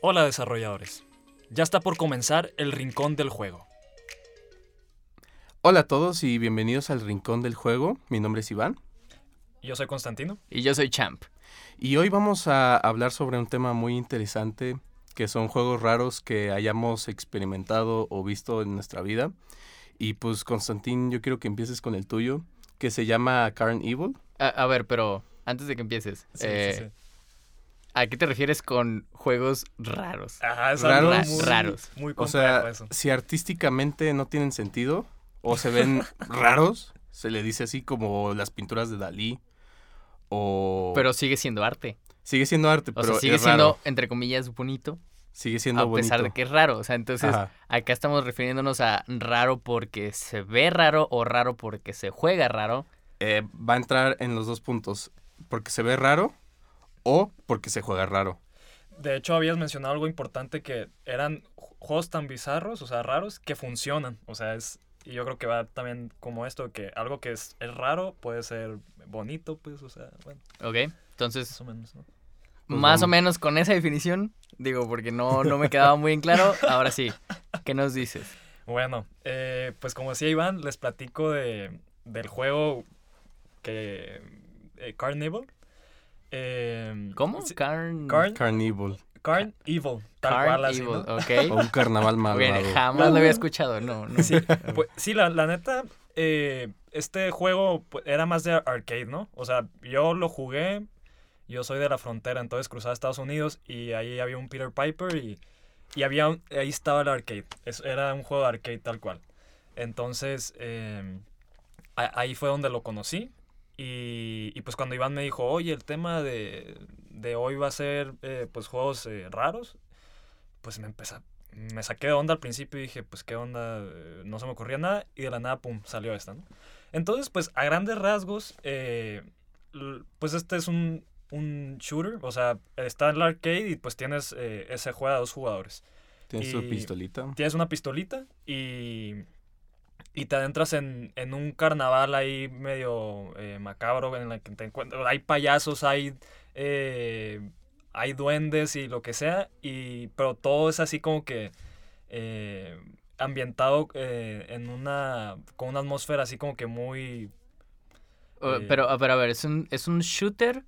Hola desarrolladores. Ya está por comenzar el Rincón del Juego. Hola a todos y bienvenidos al Rincón del Juego. Mi nombre es Iván Yo soy Constantino. Y yo soy Champ. y hoy vamos a hablar sobre un tema muy interesante que son juegos raros que hayamos experimentado o visto en nuestra vida. Y pues Constantín, yo quiero que empieces con el tuyo, que se llama Carn Evil. A, a ver, pero antes de que empieces, Sí, eh, sí, sí. ¿A qué te refieres con juegos raros? Ajá, es raros. algo muy, Raros. Muy O sea, eso. si artísticamente no tienen sentido o se ven raros, se le dice así como las pinturas de Dalí o... Pero sigue siendo arte. sigue siendo arte, O pero sea, sigue es siendo, raro. entre comillas, bonito, Sigue siendo a pesar bonito. de que es raro. O sea, entonces, Ajá. acá estamos refiriéndonos a raro porque se ve raro o raro porque se juega raro. Eh, va a entrar en los dos puntos, porque se ve raro o porque se juega raro. De hecho, habías mencionado algo importante que eran ju- juegos tan bizarros, o sea, raros, que funcionan. O sea, es... Y yo creo que va también como esto, que algo que es, es raro puede ser bonito, pues, o sea, bueno, ¿Ok? Entonces, más o menos, ¿no? Pues más o menos con esa definición, digo, porque no, no me quedaba muy en claro. Ahora sí, ¿qué nos dices? Bueno, eh, pues como decía Iván, les platico de, del juego que... Eh, Carnival. Eh, ¿Cómo? Carn... Carn, Carnival. Carn Evil, tal Carn cual así, Evil, ¿no? ok. O un carnaval Bien, malvado. jamás lo había escuchado, no, no. Sí, pues, sí la, la neta, eh, este juego pues, era más de arcade, ¿no? O sea, yo lo jugué, yo soy de la frontera, entonces cruzaba a Estados Unidos y ahí había un Peter Piper y, y había un- ahí estaba el arcade. Es- era un juego de arcade tal cual. Entonces, eh, a- ahí fue donde lo conocí. Y, y pues cuando Iván me dijo, oye, el tema de, de hoy va a ser eh, pues juegos eh, raros, pues me empecé, me saqué de onda al principio y dije, pues qué onda, eh, no se me ocurría nada y de la nada, pum, salió esta, ¿no? Entonces, pues a grandes rasgos, eh, pues este es un, un shooter, o sea, está en el arcade y pues tienes, ese juega a dos jugadores. Tienes tu pistolita. Tienes una pistolita y, y te adentras en, en un carnaval ahí medio eh, macabro en el que te encuentras. Hay payasos, hay, eh, hay duendes y lo que sea, y, pero todo es así como que eh, ambientado en una, con una atmósfera así como que muy... O- Eh, pero, a ver, es un, es un shooter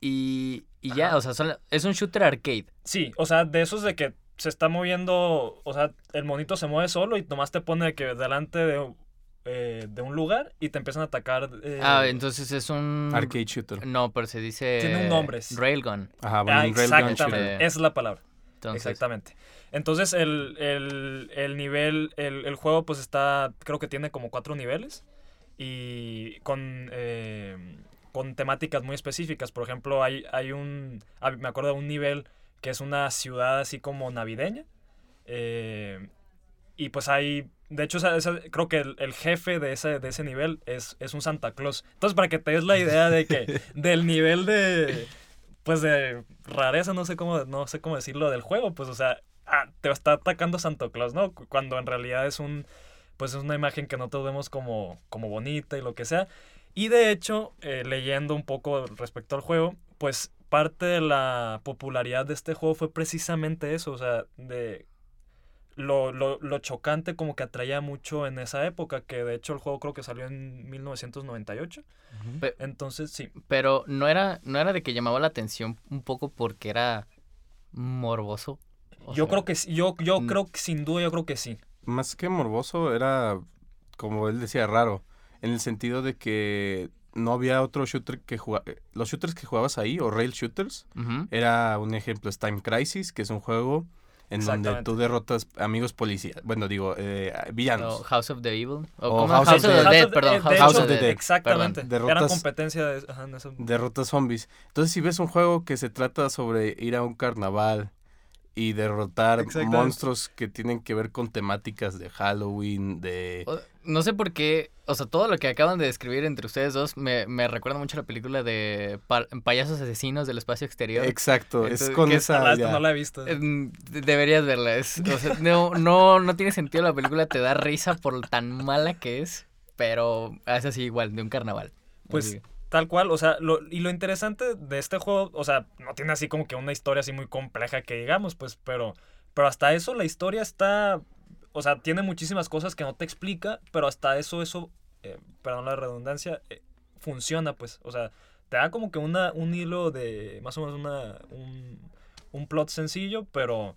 y, y ya, o sea, es un shooter arcade. Sí, o sea, de esos de que se está moviendo, o sea, el monito se mueve solo y nomás te pone que delante de, eh, de un lugar y te empiezan a atacar. eh, Ah, entonces es un... Arcade shooter. No, pero se dice... Tiene un nombre. Railgun. Ajá, bueno, ah, un railgun shooter. es la palabra. Entonces, Exactamente. Entonces el, el, el nivel, el, el juego pues está, creo que tiene como cuatro niveles y con, eh, con temáticas muy específicas. Por ejemplo, hay, hay un, me acuerdo de un nivel que es una ciudad así como navideña. eh, y pues hay, de hecho, esa- esa- creo que el, el jefe de ese, de ese nivel es, es un Santa Claus. Entonces, para que te des la idea de que del nivel de, pues de rareza, no sé cómo, no sé cómo decirlo del juego, pues, o sea, ah, te está atacando Santa Claus, ¿no? Cu- Cuando en realidad es un, pues es una imagen que nosotros vemos como, como bonita y lo que sea. Y de hecho, eh, leyendo un poco respecto al juego, pues parte de la popularidad de este juego fue precisamente eso, o sea, de lo, lo, lo chocante como que atraía mucho en esa época, que de hecho el juego creo que salió en 1998. pe- Entonces, sí, pero no era, no era de que llamaba la atención un poco porque era morboso. O yo sea, creo que sí, yo, yo creo que sin duda, yo creo que sí. Más que morboso, era, como él decía, raro. En el sentido de que no había otro shooter que jugaba. Los shooters que jugabas ahí, o rail shooters, era un ejemplo, es Time Crisis, que es un juego en donde tú derrotas amigos policías. Bueno, digo, eh, villanos. House of the Evil. O. House House, of the Dead, perdón. eh, de House, House of the Dead. Dead. Exactamente. Derrotas- competencia de... Ajá, en eso. derrotas zombies. Entonces, si ves un juego que se trata sobre ir a un carnaval y derrotar monstruos que tienen que ver con temáticas de Halloween, de... O- No sé por qué, o sea, todo lo que acaban de describir entre ustedes dos me, me recuerda mucho a la película de pa- payasos asesinos del espacio exterior. Exacto, Entonces, es con ¿qué Ah, esa... no la he visto. Eh, de- Deberías verla. Es, o sea, no, no, no tiene sentido la película, te da risa por tan mala que es, pero es así igual, de un carnaval. Pues Así. tal cual, o sea, lo, y lo interesante de este juego, o sea, no tiene así como que una historia así muy compleja que digamos, pues, pero, pero hasta eso la historia está, o sea, tiene muchísimas cosas que no te explica, pero hasta eso, eso, eh, perdón la redundancia, eh, funciona, pues, o sea, te da como que una, un hilo de, más o menos una, un, un plot sencillo, pero,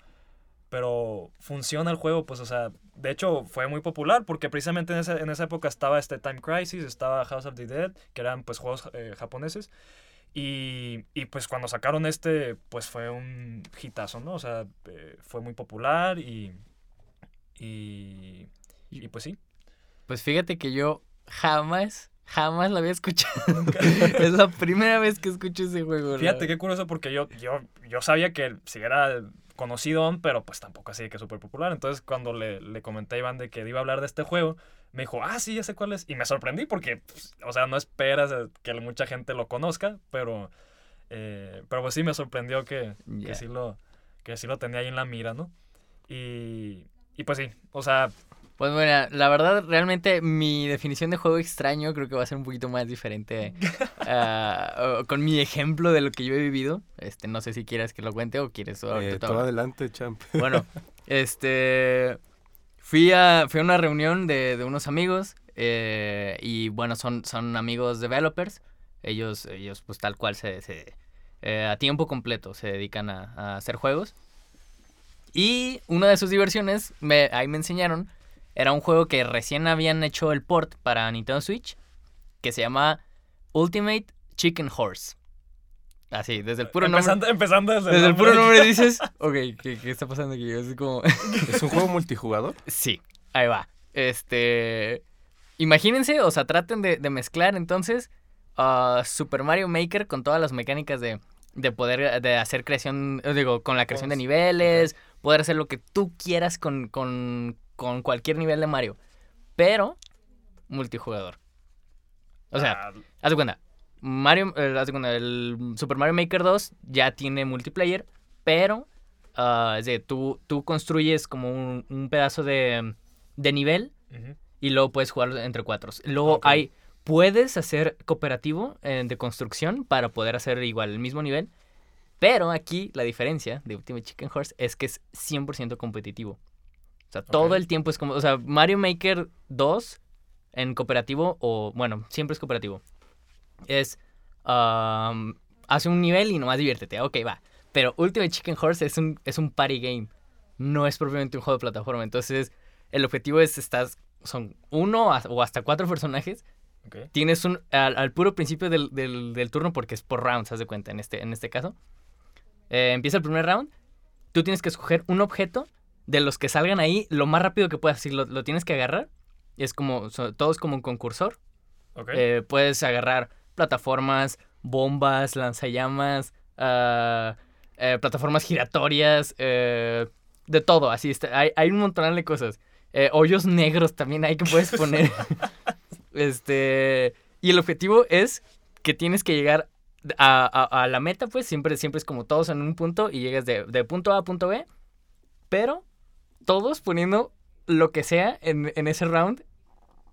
pero funciona el juego, pues, o sea, de hecho fue muy popular porque precisamente en esa, en esa época estaba este Time Crisis, estaba House of the Dead, que eran pues juegos eh, japoneses. Y, y, pues cuando sacaron este, pues fue un hitazo, ¿no? O sea, eh, fue muy popular y, y, y pues sí. Pues fíjate que yo jamás, jamás la había escuchado. es la primera vez que escucho ese juego. Fíjate qué curioso porque yo, yo, yo sabía que sí era conocido, pero pues tampoco así de que súper popular. Entonces cuando le, le comenté a Iván de que iba a hablar de este juego, me dijo, ah, sí, ya sé cuál es. Y me sorprendí porque, pues, o sea, no esperas que mucha gente lo conozca, pero, eh, pero pues sí me sorprendió que, que, sí lo, que sí lo tenía ahí en la mira, ¿no? Y, y pues sí, o sea, Pues bueno, la verdad, realmente mi definición de juego extraño creo que va a ser un poquito más diferente o- con mi ejemplo de lo que yo he vivido. Este, no sé si quieres que lo cuente o quieres ahorita Eh, todo adelante, champ. Bueno, este. Fui a, fui a una reunión de, de unos amigos. eh, y bueno, son, son amigos developers. Ellos, ellos pues tal cual se. se, eh, a tiempo completo se dedican a, a hacer juegos. Y una de sus diversiones, me, ahí me enseñaron, era un juego que recién habían hecho el port para Nintendo Switch. Que se llama Ultimate Chicken Horse. Así, desde el puro nombre. empezando, desde, Desde el nombre. puro nombre dices, ok, ¿qué, qué está pasando aquí? Es como, ¿Es un juego multijugador? sí, ahí va. Este, imagínense, o sea, traten de, de mezclar entonces ah, Super Mario Maker con todas las mecánicas de, de poder, de hacer creación, digo, con la creación de niveles, poder hacer lo que tú quieras con, con, con cualquier nivel de Mario, pero multijugador. O sea, Ah, Haz de cuenta, Mario, eh, haz de cuenta, el Super Mario Maker 2 ya tiene multiplayer, pero ah, es de, tú, tú construyes como un, un pedazo de, de nivel y luego puedes jugar entre cuatro. Luego hay, puedes hacer cooperativo eh, de construcción para poder hacer igual el mismo nivel, pero aquí la diferencia de Ultimate Chicken Horse es que es 100% competitivo. O sea, todo el tiempo es como, o sea, Mario Maker 2 en cooperativo o, bueno, siempre es cooperativo. Es, am, hace un nivel y nomás diviértete, ok, va. Pero Ultimate Chicken Horse es un, es un party game, no es propiamente un juego de plataforma. Entonces, el objetivo es, estás, son uno a- o hasta cuatro personajes Ok. tienes un al, al puro principio del, del- del turno porque es por rounds, haz de cuenta en este en este caso. Eh, empieza el primer round, tú tienes que escoger un objeto de los que salgan ahí lo más rápido que puedas, así lo, lo tienes que agarrar. Es como so- todo es como un concursor. Eh, puedes agarrar plataformas, bombas, lanzallamas, ah, eh, plataformas giratorias, eh, de todo, así está. Hay, hay un montón de cosas. Hoyos negros también hay que puedes poner. este. Y el objetivo es que tienes que llegar a, a- a la meta, pues siempre, siempre es como todos en un punto y llegas de, de punto A a punto B, pero todos poniendo lo que sea en, en ese round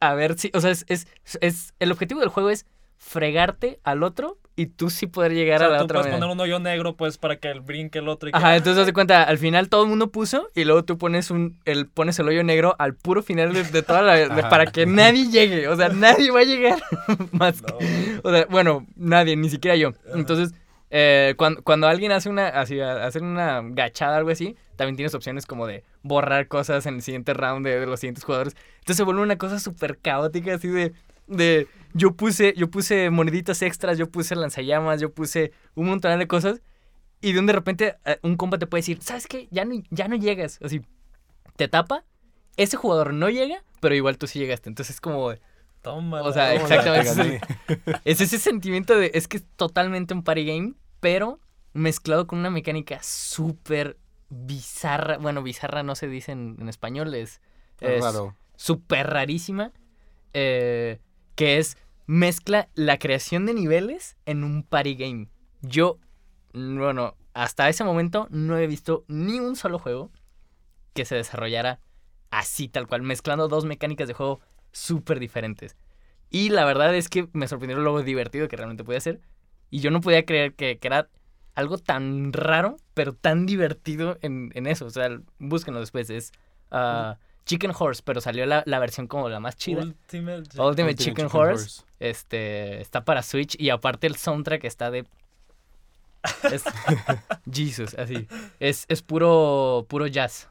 a ver si, o sea, es, es, es- el objetivo del juego es fregarte al otro y tú sí poder O llegar sea, a la tú otra puedes meta. poner un hoyo negro, pues, para que el brinque el otro y que- Ajá, entonces haz de cuenta, al final todo el mundo puso y luego tú pones un el pones el hoyo negro al puro final de, de toda la de- para que nadie llegue, o sea, nadie va a llegar más No, que- o sea, bueno, nadie, ni siquiera yo. Entonces, eh, cuando, cuando alguien hace una así hacer una gachada algo así, también tienes opciones como de borrar cosas en el siguiente round de, de los siguientes jugadores. Entonces se vuelve una cosa súper caótica así de de yo puse yo puse moneditas extras, yo puse lanzallamas, yo puse un montón de cosas y de un de repente eh, un compa te puede decir, "¿Sabes qué? Ya no ya no llegas." Así te tapa, ese jugador no llega, pero igual tú sí llegaste. Entonces es como de, Toma. O sea, exactamente. Es ese sentimiento de. Es que es totalmente un party game, pero mezclado con una mecánica súper bizarra. Bueno, bizarra no se dice en, en español, es, Es es raro. súper rarísima. eh, que es mezcla la creación de niveles en un party game. Yo, bueno, hasta ese momento no he visto ni un solo juego que se desarrollara así, tal cual, mezclando dos mecánicas de juego súper diferentes. Y la verdad es que me sorprendió lo divertido que realmente podía ser. Y yo no podía creer que, que era algo tan raro, pero tan divertido en, en eso. O sea, búsquenlo después. Es ah, Chicken Horse, pero salió la, la versión como la más chida. Ultimate. Ultimate, Ultimate Chicken, Chicken Horse. Horse. Este, está para Switch y aparte el soundtrack está de... Es, Jesus, así. Es, es puro, puro jazz.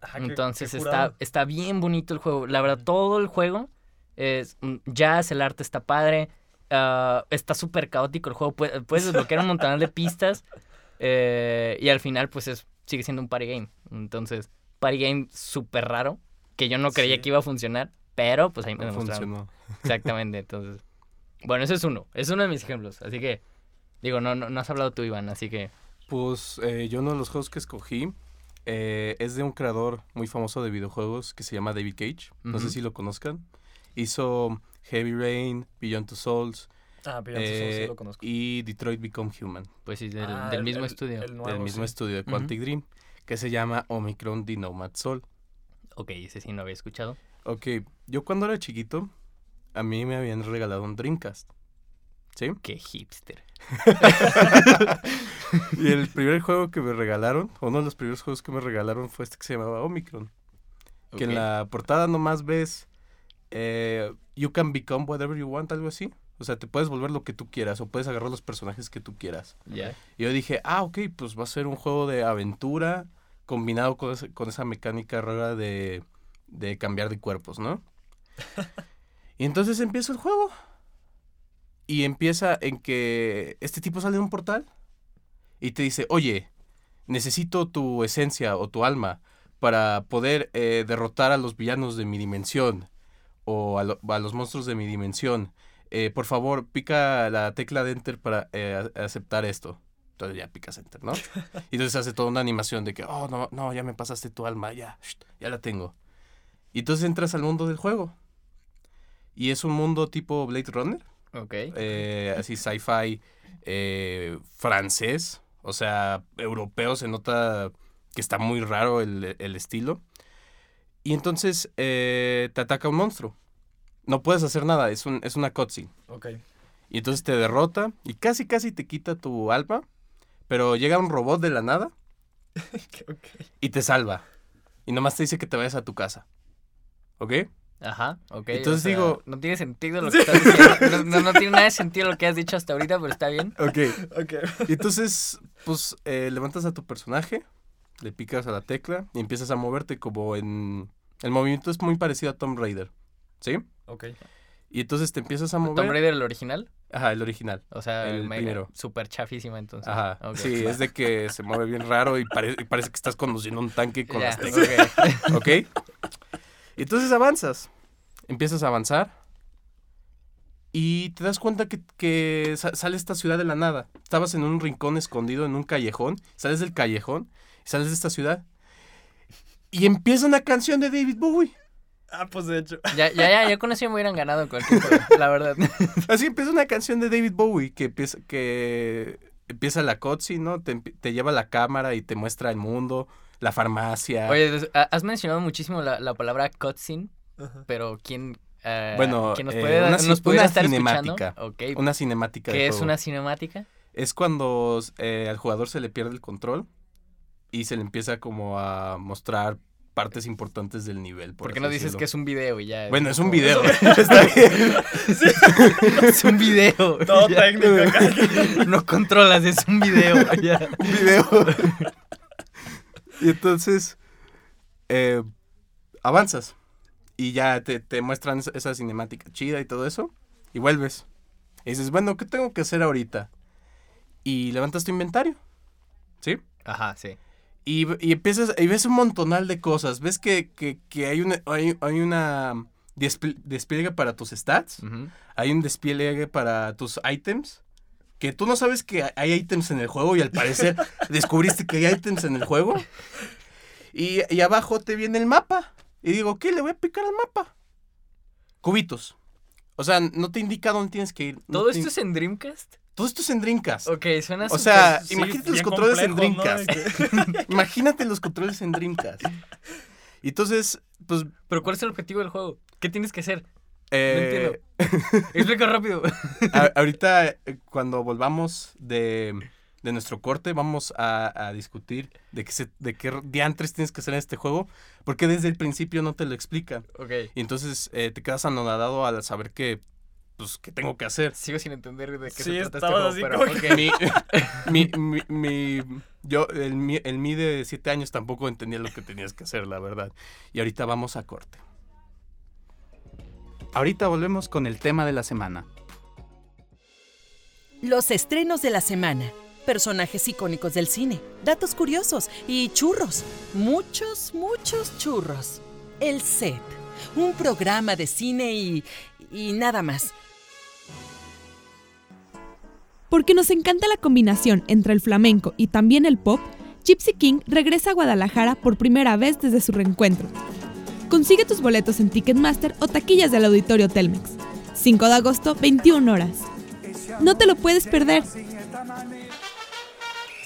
Ah, Entonces qué está, está bien bonito el juego. La verdad, todo el juego es mm, jazz, el arte está padre. ah, está súper caótico el juego. Puedes, puedes desbloquear un montón de pistas. eh, y al final, pues es, sigue siendo un party game. Entonces, party game súper raro. Que yo no creía Sí. que iba a funcionar. Pero pues ahí me No demostraron. funcionó. Exactamente, entonces. Bueno, ese es uno. Es uno de mis ejemplos. Así que, digo, no, no, no has hablado tú, Iván. Así que, Pues eh, yo uno de los juegos que escogí eh, es de un creador muy famoso de videojuegos que se llama David Cage. No sé si lo conozcan. Hizo Heavy Rain, Beyond Two Souls Ah, pero ya sí eh, lo conozco. y Detroit Become Human. pues sí, del, Ah, del el- mismo el- estudio. el nuevo, del mismo sí. estudio de Quantic Dream. Que se llama Omicron The Nomad Soul. Ok, ese sí no había escuchado. Ok, yo cuando era chiquito, a mí me habían regalado un Dreamcast. ¿Sí? Qué hipster. Y el primer juego que me regalaron, uno de los primeros juegos que me regalaron fue este que se llamaba Omicron. Que en la portada nomás ves eh, You can become whatever you want, algo así. O sea, te puedes volver lo que tú quieras o puedes agarrar los personajes que tú quieras. Ya. Y yo dije, ah, ok, pues va a ser un juego de aventura combinado con, ese- con esa mecánica rara de, de cambiar de cuerpos, ¿no? y entonces empieza el juego. Y empieza en que este tipo sale de un portal y te dice, oye, necesito tu esencia o tu alma para poder eh, derrotar a los villanos de mi dimensión o a, lo- a los monstruos de mi dimensión. Eh, por favor, pica la tecla de enter para eh, aceptar esto. Entonces ya picas enter, ¿no? Y entonces hace toda una animación de que, oh, no, no, ya me pasaste tu alma, ya, ya la tengo. Y entonces entras al mundo del juego. Y es un mundo tipo Blade Runner, Ok. eh, así sci-fi eh, francés, o sea, europeo, se nota que está muy raro el, el estilo. Y entonces eh, te ataca un monstruo. No puedes hacer nada, es, un, es una cutscene. Ok. Y entonces te derrota y casi casi te quita tu alma, pero llega un robot de la nada y te salva. Y nomás te dice que te vayas a tu casa. ¿Ok? Ajá, ok. Entonces o sea, digo- No tiene sentido lo que estás diciendo. No, tiene nada de sentido lo que has dicho hasta ahorita, pero está bien. Ok. Ok. Y entonces, pues, eh, levantas a tu personaje, le picas a la tecla y empiezas a moverte como en... El movimiento es muy parecido a Tomb Raider, ¿sí? Ok. Y entonces te empiezas a mover... Tomb Raider el original. Ajá, el original. O sea, El mega- primero. súper chafísima entonces. Ajá. Ok. Sí, es de que se mueve bien raro y, pare- y parece que estás conduciendo un tanque con las teclas. ok. ¿Ok? Y entonces avanzas. Empiezas a avanzar. Y te das cuenta que, que sa- sale esta ciudad de la nada. Estabas en un rincón escondido, en un callejón. Sales del callejón y sales de esta ciudad. Y empieza una canción de David Bowie. Ah, pues de hecho. Ya, ya, ya, ya con eso ya me hubieran ganado cualquier juego, la verdad. Así empieza una canción de David Bowie que empieza, que empieza la cutscene, ¿no? Te, te lleva la cámara y te muestra el mundo, la farmacia. Oye, has mencionado muchísimo la, la palabra cutscene, pero ¿quién, eh, Bueno, ¿quién nos eh, puede, una nos ci- pudiera una estar cinemática. una cinemática ¿Qué es juego. una cinemática? Es cuando eh, al jugador se le pierde el control y se le empieza como a mostrar partes importantes del nivel. ¿Por qué no dices que es un video y ya? Bueno, es un video. Está bien. es un video. Todo ya. técnico acá. No controlas, es un video. ya. un video. y entonces eh, avanzas y ya te, te muestran esa- esa cinemática chida y todo eso y vuelves. Y dices, bueno, ¿qué tengo que hacer ahorita? Y levantas tu inventario. ¿Sí? Ajá, sí. Y, y empiezas, y ves un montonal de cosas. Ves que, que, que hay una, hay, hay una despl- despliegue para tus stats. Hay un despliegue para tus items. que tú no sabes que hay ítems en el juego y al parecer descubriste que hay ítems en el juego. Y, y abajo te viene el mapa. Y digo, ¿qué? Le voy a picar al mapa. Cubitos. O sea, no te indica dónde tienes que ir. no ¿Todo te- esto es en Dreamcast? Todo esto es en Dreamcast. Ok, suena O sea, imagínate los controles en ¿no? Dreamcast. Imagínate los controles en Dreamcast. Y entonces, pues. ¿Pero cuál es el objetivo del juego? ¿Qué tienes que hacer? eh, Explica rápido. a- ahorita, eh, cuando volvamos de, de nuestro corte, vamos a, a discutir de qué, se, de qué diantres tienes que hacer en este juego. Porque desde el principio no te lo explican. ok. Y entonces eh, te quedas anonadado al saber que. Pues, ¿qué tengo que hacer? Sigo sin entender de qué Sí, se trata este juego, así pero ok. mi, mi, mi, mi- yo, el, mi, el mi de siete años tampoco entendía lo que tenías que hacer, la verdad. Y ahorita vamos a corte. Ahorita volvemos con el tema de la semana. Los estrenos de la semana, personajes icónicos del cine, datos curiosos y churros. Muchos, muchos churros. El set, un programa de cine y... y nada más. Porque nos encanta la combinación entre el flamenco y también el pop, Gypsy King regresa a Guadalajara por primera vez desde su reencuentro. Consigue tus boletos en Ticketmaster o taquillas del Auditorio Telmex. 5 de agosto, 21 horas. No te lo puedes perder.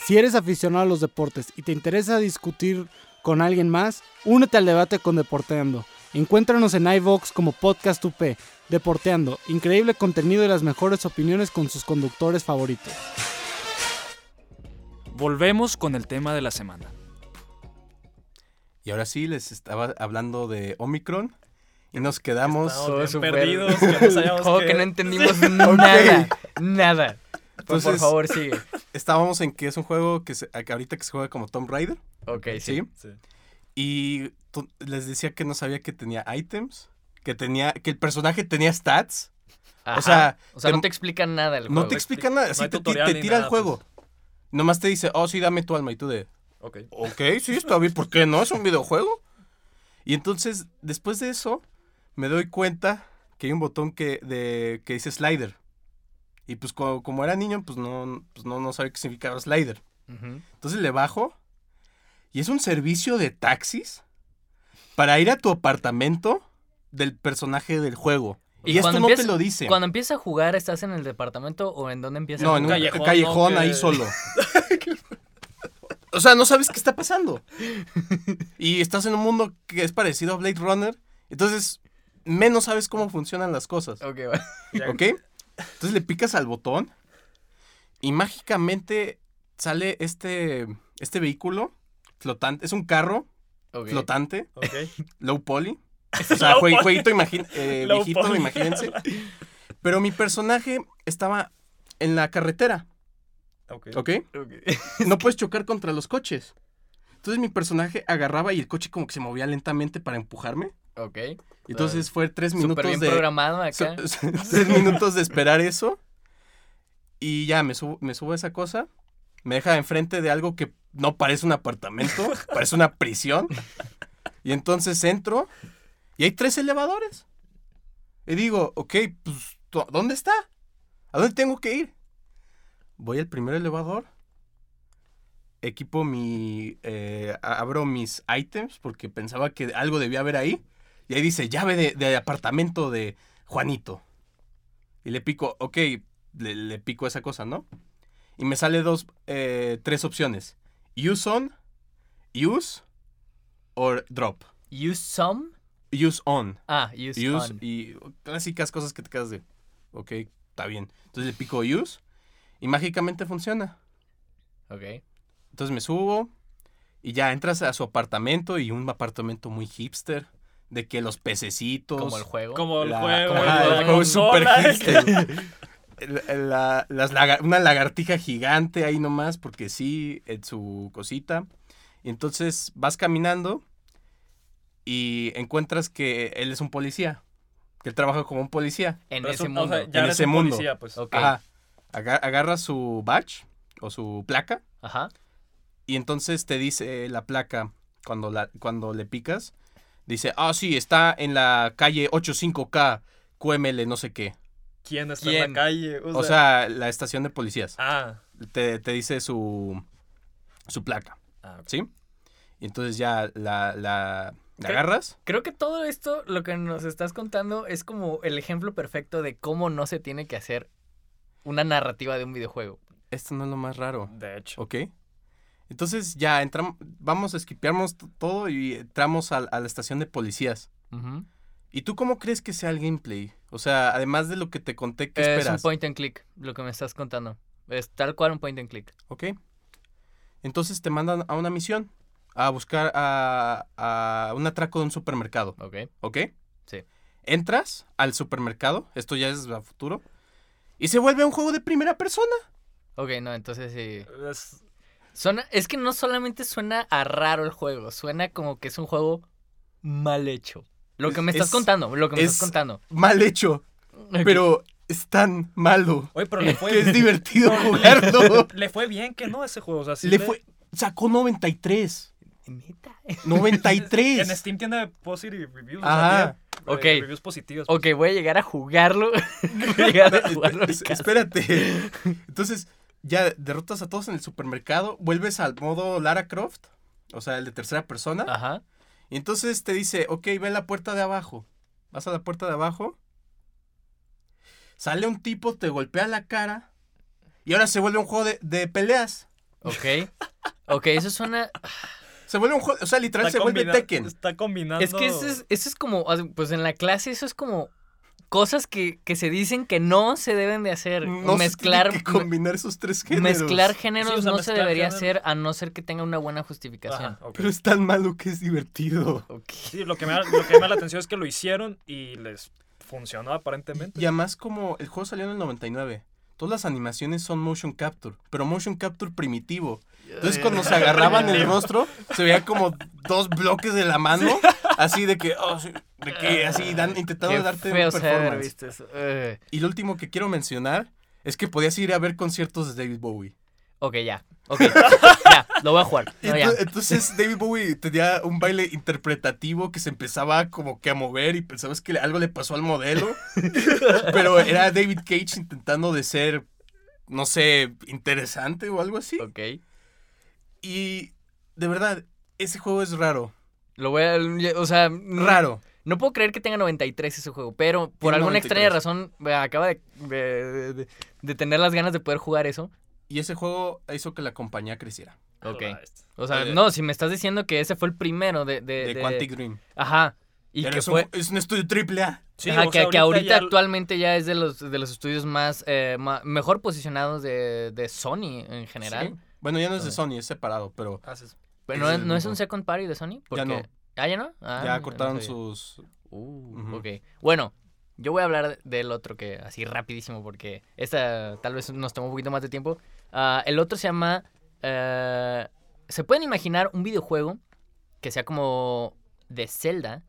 Si eres aficionado a los deportes y te interesa discutir con alguien más, únete al debate con Deporteando. Encuéntranos en iVox como Podcast UP. Deporteando, increíble contenido y las mejores opiniones con sus conductores favoritos. Volvemos con el tema de la semana. Y ahora sí, les estaba hablando de Omicron. Y nos quedamos. Perdidos, que no sabíamos Como qué- que no entendimos nada. Nada. Por- por Entonces- favor, sigue. Estábamos en que es un juego que, se- que ahorita que se juega como Tomb Raider. Ok, ¿Sí? sí. Sí. Y les decía que no sabía que tenía items. Que tenía. Que el personaje tenía stats. Ajá. sea, o sea, te- no te explican nada el No juego. te explica nada. no te, tira el juego. Nomás te dice, oh, sí, dame tu alma. Y tú de, Ok. ok, sí, está bien. ¿Por qué no? Es un videojuego. Y entonces, después de eso, me doy cuenta que hay un botón que, de, que dice slider. Y pues co- como, era niño, pues no, pues no, no sabía qué significaba slider. Entonces le bajo. Y es un servicio de taxis para ir a tu apartamento del personaje del juego. Y, esto cuando no empieza- te lo dice. Cuando empiezas a jugar, ¿estás en el departamento o en dónde empiezas No, a en un callejón, callejón, ¿no? ahí Que- solo. o sea, no sabes qué está pasando. Y estás en un mundo que es parecido a Blade Runner. Entonces, menos sabes cómo funcionan las cosas. Ok. Ya- ¿Ok? Entonces le picas al botón. Y mágicamente sale este, este vehículo flotante. Es un carro flotante, Ok. low poly. O sea, jue- jueguito imagi- eh, viejito, imagínense. Pero mi personaje estaba en la carretera, Ok. ¿ok? Ok. No puedes chocar contra los coches. Entonces mi personaje agarraba y el coche como que se movía lentamente para empujarme. Ok. Entonces fue tres minutos bien de... programado acá. tres minutos de esperar eso. Y ya me subo, me subo a esa cosa. Me deja enfrente de algo que no parece un apartamento, parece una prisión. Y entonces entro y hay tres elevadores. Y digo, ok, pues, ¿dó- ¿dónde está? ¿A dónde tengo que ir? Voy al primer elevador. Equipo mi... eh, abro mis items porque pensaba que algo debía haber ahí. Y ahí dice, llave de, apartamento de Juanito. Y le pico, ok, le, le pico esa cosa, ¿no? Y me sale dos, eh, tres opciones. Use on, use, or drop. Use some. Use on. Ah, use, Use on. y clásicas cosas que te quedas de, ok, está bien. Entonces le pico use y mágicamente funciona. Ok. Entonces me subo y ya entras a su apartamento y un apartamento muy hipster. De que los pececitos. Como el juego. Como el La- juego. la el juego consola. hipster. La- la- las una lagartija gigante ahí nomás, porque sí, en su cosita. Y entonces vas caminando y encuentras que él es un policía. Que él trabaja como un policía. En Pero ese es un- o mundo. sea, ya En ese un mundo. policía, pues. Ajá. Aga- agarra su badge o su placa Ajá. y entonces te dice la placa cuando, la, cuando le picas. Dice, ah, sí, está en la calle 85K, QML, no sé qué. quién está ¿Quién? en la calle. O sea, la estación de policías. Ah. Te, te dice su, su placa, ah. ¿sí? Y entonces ya la, la, la ¿Qué? agarras. Creo que todo esto, lo que nos estás contando, es como el ejemplo perfecto de cómo no se tiene que hacer una narrativa de un videojuego. Esto no es lo más raro, De hecho. ¿ok? Entonces ya entramos, vamos a esquipearnos todo y entramos a, a la estación de policías. ¿Y tú cómo crees que sea el gameplay? O sea, además de lo que te conté, ¿qué Es un esperas? point and click, lo que me estás contando. Es tal cual un point and click. ¿Ok? Entonces te mandan a una misión, a buscar a, a un atraco de un supermercado, ¿Ok? ¿ok? Sí. Entras al supermercado, esto ya es a futuro, y se vuelve un juego de primera persona. Ok, no, entonces sí. Es- Suena, es que no solamente suena a raro el juego, suena como que es un juego mal hecho. Lo que me estás es- contando, lo que me es- estás contando. Mal hecho, pero es tan malo Oye, pero le fue, que es divertido jugarlo. le fue bien que no ese juego. O sea, sí Le fue, sacó 93. Neta. 93. En Steam tiene positive reviews. Ajá. O sea, Ok. tiene, eh, Reviews positivos. Ok, voy a llegar a jugarlo. voy a llegar a jugarlo en Es- casa. espérate. Entonces, ya derrotas a todos en el supermercado, vuelves al modo Lara Croft, o sea, el de tercera persona. Ajá. Y entonces te dice, ok, ve a la puerta de abajo. Vas a la puerta de abajo. Sale un tipo, te golpea la cara. Y ahora se vuelve un juego de, de peleas. Ok. Ok, eso suena. Se vuelve un juego, o sea, literal Está se vuelve Tekken. Está combinando. Es que eso es, eso es como. Pues en la clase, eso es como. Cosas que, que se dicen que no se deben de hacer. No mezclar. se tiene que combinar esos tres géneros. Mezclar géneros Sí, o sea, no se debería géneros. hacer a no ser que tenga una buena justificación. Ajá. Pero es tan malo que es divertido. Ok. Sí, lo que, me, da- lo que llama la atención es que lo hicieron y les funcionó aparentemente. Y además como el juego salió en el 99, todas las animaciones son motion capture, pero motion capture primitivo. Entonces cuando se agarraban el rostro, se veía como dos bloques de la mano, así de que, oh, de que así dan, intentando Qué darte un performance. visto eso. Eh, Y lo último que quiero mencionar es que podías ir a ver conciertos de David Bowie. Ok, ya. Ok. ya, lo voy a jugar. No, ya. Ento- Entonces David Bowie tenía un baile interpretativo que se empezaba como que a mover y pensabas que algo le pasó al modelo. pero era David Cage intentando de ser, no sé, interesante o algo así. Ok. Y de verdad, ese juego es raro. Lo voy a. O sea. Raro. No puedo creer que tenga 93 ese juego, pero por alguna 93. extraña razón acaba de, de, de- de tener las ganas de poder jugar eso. Y ese juego hizo que la compañía creciera. Ok. Ah. O sea, Eh, no, si me estás diciendo que ese fue el primero de... De, De, de- Quantic Dream. Ajá. Y Pero que es, un, fue... es un estudio triple A. Sí, ajá, o que, sea, que ahorita ya- actualmente ya es de los, de los estudios más, eh, ma- mejor posicionados de, de Sony en general. Sí. Bueno, ya no es de Sí. Sony, es separado, pero no, Ese es- no es un second party de Sony. Porque... no. ¿Ah, ya no? Ah, ya cortaron sus... Uh, Ujú. ok. Bueno, yo voy a hablar del otro que así rapidísimo porque esta tal vez nos tomó un poquito más de tiempo. Ah, el otro se llama... eh, ¿Se pueden imaginar un videojuego que sea como de Zelda?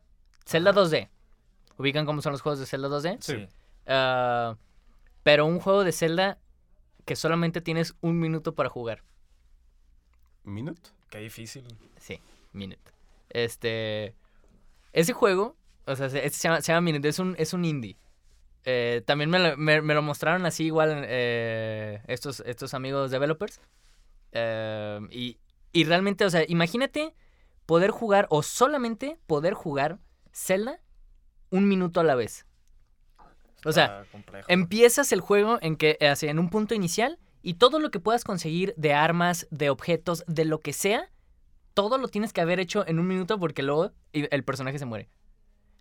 Zelda 2D. ¿Ubican cómo son los juegos de Zelda 2D? Sí. Ah, pero un juego de Zelda que solamente tienes un minuto para jugar. ¿Minute? Qué difícil. Sí, Minute. Este. Ese juego, o sea, se, se llama, se llama Minute, es un, es un indie. Eh, también me lo, me- me lo mostraron así igual eh, estos, estos amigos developers. Eh, y, y realmente, o sea, imagínate poder jugar o solamente poder jugar Zelda un minuto a la vez. O sea, complejo. Empiezas el juego en que así, en un punto inicial y todo lo que puedas conseguir de armas, de objetos, de lo que sea, todo lo tienes que haber hecho en un minuto porque luego el personaje se muere.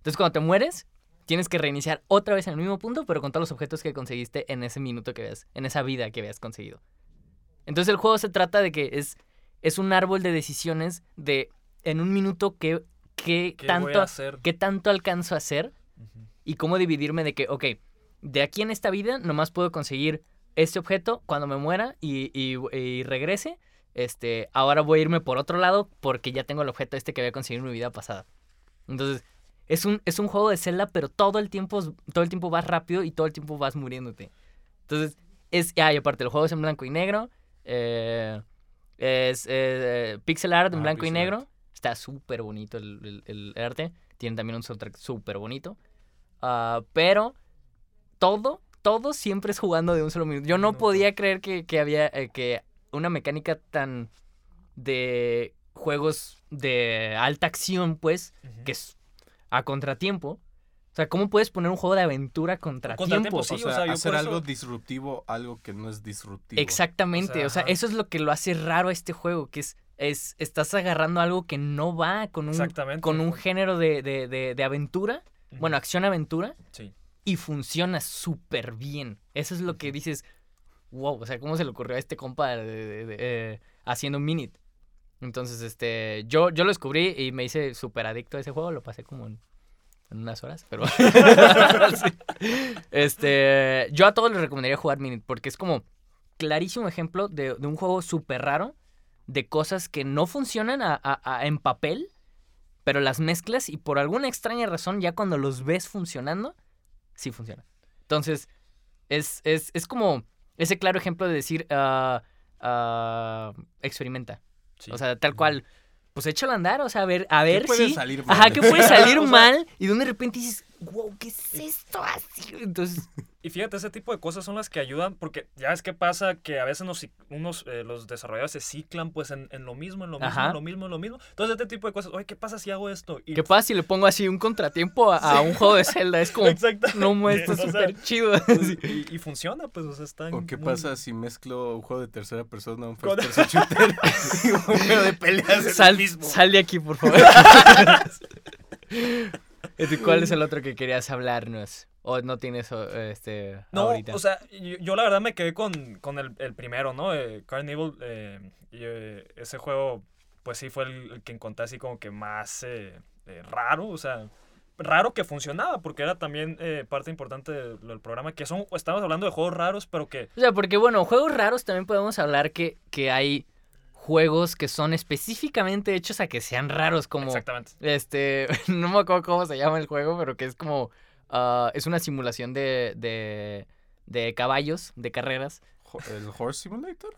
Entonces cuando te mueres, tienes que reiniciar otra vez en el mismo punto, pero con todos los objetos que conseguiste en ese minuto que habías, en esa vida que habías conseguido. Entonces el juego se trata de que es, es un árbol de decisiones de en un minuto ¿Qué voy tanto, qué tanto alcanzo a hacer y cómo dividirme de que, ok, de aquí en esta vida nomás puedo conseguir este objeto cuando me muera y, y- y regrese. Este, ahora voy a irme por otro lado porque ya tengo el objeto este que había conseguido en mi vida pasada. Entonces, es un, es un juego de Zelda, pero todo el tiempo todo el tiempo vas rápido y todo el tiempo vas muriéndote. Entonces, es. Ah, y aparte, el juego es en blanco y negro. eh, es eh, pixel art en Ah, blanco y negro. art. Está súper bonito el, el- el arte. Tiene también un soundtrack súper bonito. Ah, pero todo, todo siempre es jugando de un solo minuto. Yo no No. podía creer que, que había eh, que una mecánica tan de juegos de alta acción, pues, que es a contratiempo. O sea, ¿cómo puedes poner un juego de aventura a contratiempo? contratiempo, sí, o sea, o sea, yo hacer eso- algo disruptivo, algo que no es disruptivo. Exactamente, o sea, eso es lo que lo hace raro a este juego, que es, es estás agarrando algo que no va con un, Exactamente. con un género de, de, de, de aventura, bueno, acción-aventura, Sí. y funciona súper bien. Eso es lo que dices, wow, o sea, ¿cómo se le ocurrió a este compa de- de- de- eh, haciendo un minute? Entonces, este, yo, yo lo descubrí y me hice súper adicto a ese juego, lo pasé como en, unas horas, pero... Sí. Este, yo a todos les recomendaría jugar minute porque es como clarísimo ejemplo de, de un juego súper raro, de cosas que no funcionan a- a- a- en papel, pero las mezclas y por alguna extraña razón ya cuando los ves funcionando, sí funciona. Entonces, es, es, es como ese claro ejemplo de decir, ah, ah, experimenta. Sí. O sea, tal cual, pues échalo a andar, o sea, a ver, a ver puede si... salir mal? Ajá, que puede salir mal y de repente dices, wow, ¿qué es esto así? Entonces, Y fíjate, ese tipo de cosas son las que ayudan, porque ya ves qué pasa, que a veces nos, unos, eh, los desarrolladores se ciclan pues en, en lo mismo, en lo mismo, Ajá. en lo mismo, en lo mismo. Entonces este tipo de cosas, oye, ¿qué pasa si hago esto? Y ¿qué pasa si le pongo así un contratiempo a, a un juego de Zelda? Es como, Exactamente. no muestra O sea, súper chido. pues, y, y funciona, pues, o sea, está ¿O qué muy- pasa si mezclo un juego de tercera persona, un Con- first person shooter y un juego de peleas Sal, mismo? sal de aquí, por favor. ¿Cuál es el otro que querías hablarnos? ¿O no tienes este, No, ahorita? o sea, yo, yo la verdad me quedé con, con el, el primero, ¿no? Eh, Carnival, eh, y, eh, ese juego, pues sí fue el, el que encontré así como que más eh, raro, o sea, raro que funcionaba, porque era también eh, parte importante del, del programa, que son, estamos hablando de juegos raros, pero que... O sea, porque bueno, juegos raros también podemos hablar que, que hay juegos que son específicamente hechos a que sean raros, como Exactamente. este, no me acuerdo cómo se llama el juego, pero que es como, ah, es una simulación de, de, de caballos, de carreras. ¿El Horse Simulator?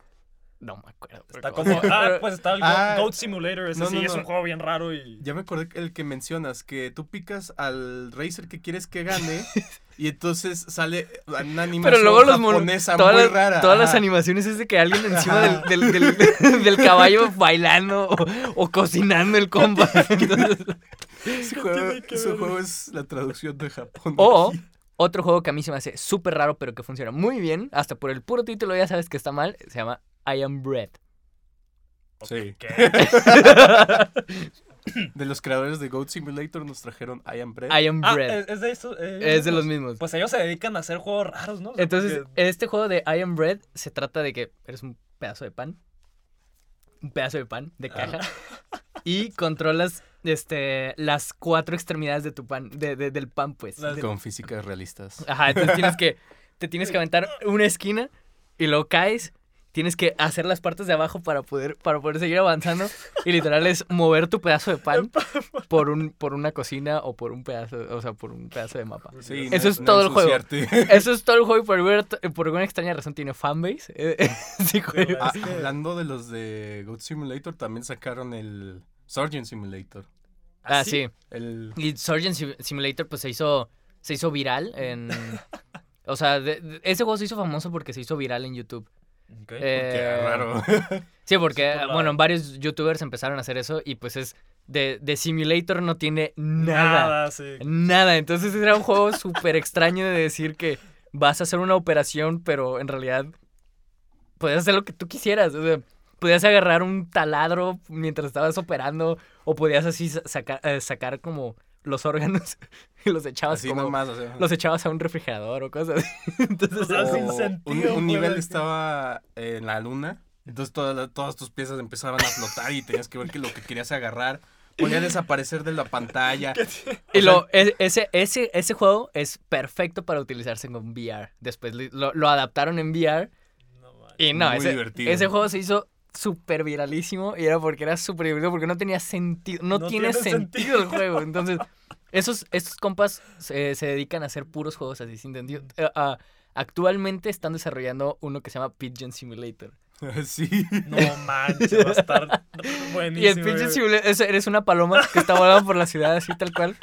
No me acuerdo. Está como, ah, pues está el Go- Ah. Goat Simulator, ese No, sí no, es un juego bien raro y... Ya me acordé el que mencionas, que tú picas al racer que quieres que gane y entonces sale una animación Pero luego los japonesa todas, muy las, rara. todas las animaciones es de que alguien encima del, del, del- del caballo bailando o, o cocinando el compa. Entonces, Ese juego, es la traducción de Japón. o aquí. otro juego que a mí se me hace súper raro, pero que funciona muy bien, hasta por el puro título ya sabes que está mal, se llama I Am Bread. Sí. De los creadores de Goat Simulator nos trajeron I Am Bread. I Am Ah, Bread. es, es de eso. eh, es de los mismos. Pues ellos se dedican a hacer juegos raros, ¿no? O sea, Entonces, porque- este juego de I Am Bread se trata de que eres un pedazo de pan. Un pedazo de pan de caja. Y controlas este, las cuatro extremidades de tu pan, de, de- del pan, pues. Las- De- Con físicas realistas. Ajá, entonces tienes que, te tienes que aventar una esquina y luego caes. Tienes que hacer las partes de abajo para poder, para poder seguir avanzando. Y literal es mover tu pedazo de pan por, un, por una cocina o por un pedazo, o sea, por un pedazo de mapa. Sí, Eso no- es no todo el juego. Eso es todo el juego y por, alguna- por alguna extraña razón tiene fanbase. Eh, sí. Ah, hablando de los de Goat Simulator, también sacaron el Surgeon Simulator. Ah, sí. El... Y Surgeon Sim- Simulator pues se hizo, se hizo viral en... O sea, de- de- ese juego se hizo famoso porque se hizo viral en YouTube. Ok. Eh, Qué raro. Sí, porque, bueno, varios youtubers empezaron a hacer eso y pues es... De, de Simulator no tiene nada. Nada, sí. Nada. Entonces era un juego súper extraño de decir que vas a hacer una operación, pero en realidad podías hacer lo que tú quisieras. O sea, podías agarrar un taladro mientras estabas operando o podías así sa- sacar, eh, sacar como los órganos y los echabas Así como- nomás. o sea. los echabas a un refrigerador o cosas así. Entonces, O sea, O sin un, sentido, un nivel estaba en la luna, entonces todas, las- todas tus piezas empezaban a flotar y tenías que ver que lo que querías agarrar podía desaparecer de la pantalla. y lo, e- ese, ese, ese juego es perfecto para utilizarse con VR. Después lo, lo adaptaron en VR No y no, Muy ese, divertido. ese juego se hizo súper viralísimo y era porque era súper divertido porque no tenía sentido, no, No tiene, tiene sentido el juego. Entonces, esos, estos compas se, se dedican a hacer puros juegos así sin sentido. Eh, ah, actualmente están desarrollando uno que se llama Pigeon Simulator. sí. No manches, va a estar buenísimo. Y el Pigeon. Simulator, es- eres una paloma que está volando por la ciudad así tal cual.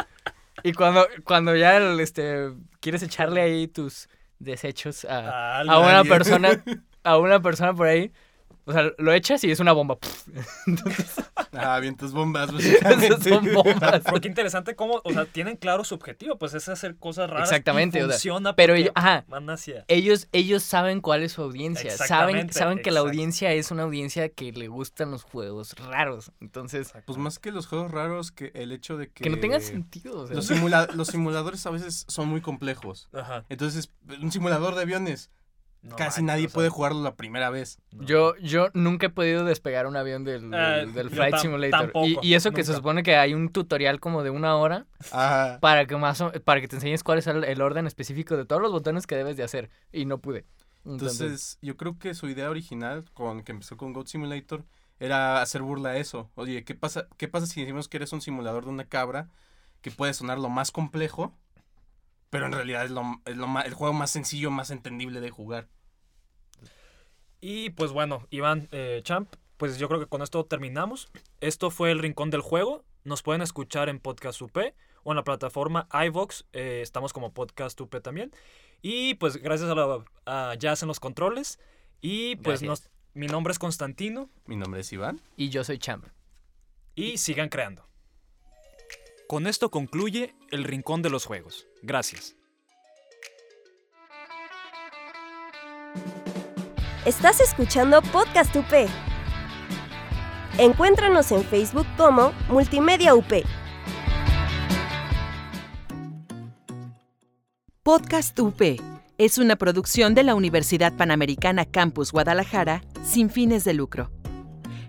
Y cuando, cuando ya el, este, quieres echarle ahí tus, desechos A a, una persona, a una persona por ahí. O sea, lo echas y es una bomba. Entonces, Ah, vientos bombas, son bombas. Pero qué interesante cómo, o sea, tienen claro su objetivo, pues es hacer cosas raras. Exactamente, y o sea, funciona pero porque ellos- ajá. van hacia... Ellos, ellos saben cuál es su audiencia. Saben, saben que la audiencia es una audiencia que le gustan los juegos raros. Entonces, Pues más que los juegos raros, que el hecho de que... que no tengan sentido. o sea. Los, simula- los simuladores a veces son muy complejos. Ajá. Entonces, un simulador de aviones, No casi manches, nadie o sea, puede jugarlo la primera vez. no. Yo, yo nunca he podido despegar un avión del, Ah, del, del yo Flight Simulator. tampoco, y, y eso que se supone que hay un tutorial como de una hora Ajá. para que más o- para que te enseñes cuál es el, el orden específico de todos los botones que debes de hacer. Y no pude. Entonces, Entonces, yo creo que su idea original, con que empezó con Goat Simulator, era hacer burla a eso. Oye, ¿qué pasa, ¿qué pasa si decimos que eres un simulador de una cabra que puede sonar lo más complejo, pero en realidad es, lo, es lo ma- el juego más sencillo, más entendible de jugar? Y pues bueno, Iván eh, Champ, pues yo creo que con esto terminamos. Esto fue El Rincón del Juego. Nos pueden escuchar en Podcast UP o en la plataforma iVox. eh, estamos como Podcast UP también. Y pues gracias a, la, a Jazz en los controles. Y pues nos, mi nombre es Constantino. Mi nombre es Iván. y yo soy Champ. Y sigan creando. Con esto concluye El Rincón de los Juegos. Gracias. Estás escuchando Podcast UP. Encuéntranos en Facebook como Multimedia UP. Podcast UP es una producción de la Universidad Panamericana Campus Guadalajara sin fines de lucro.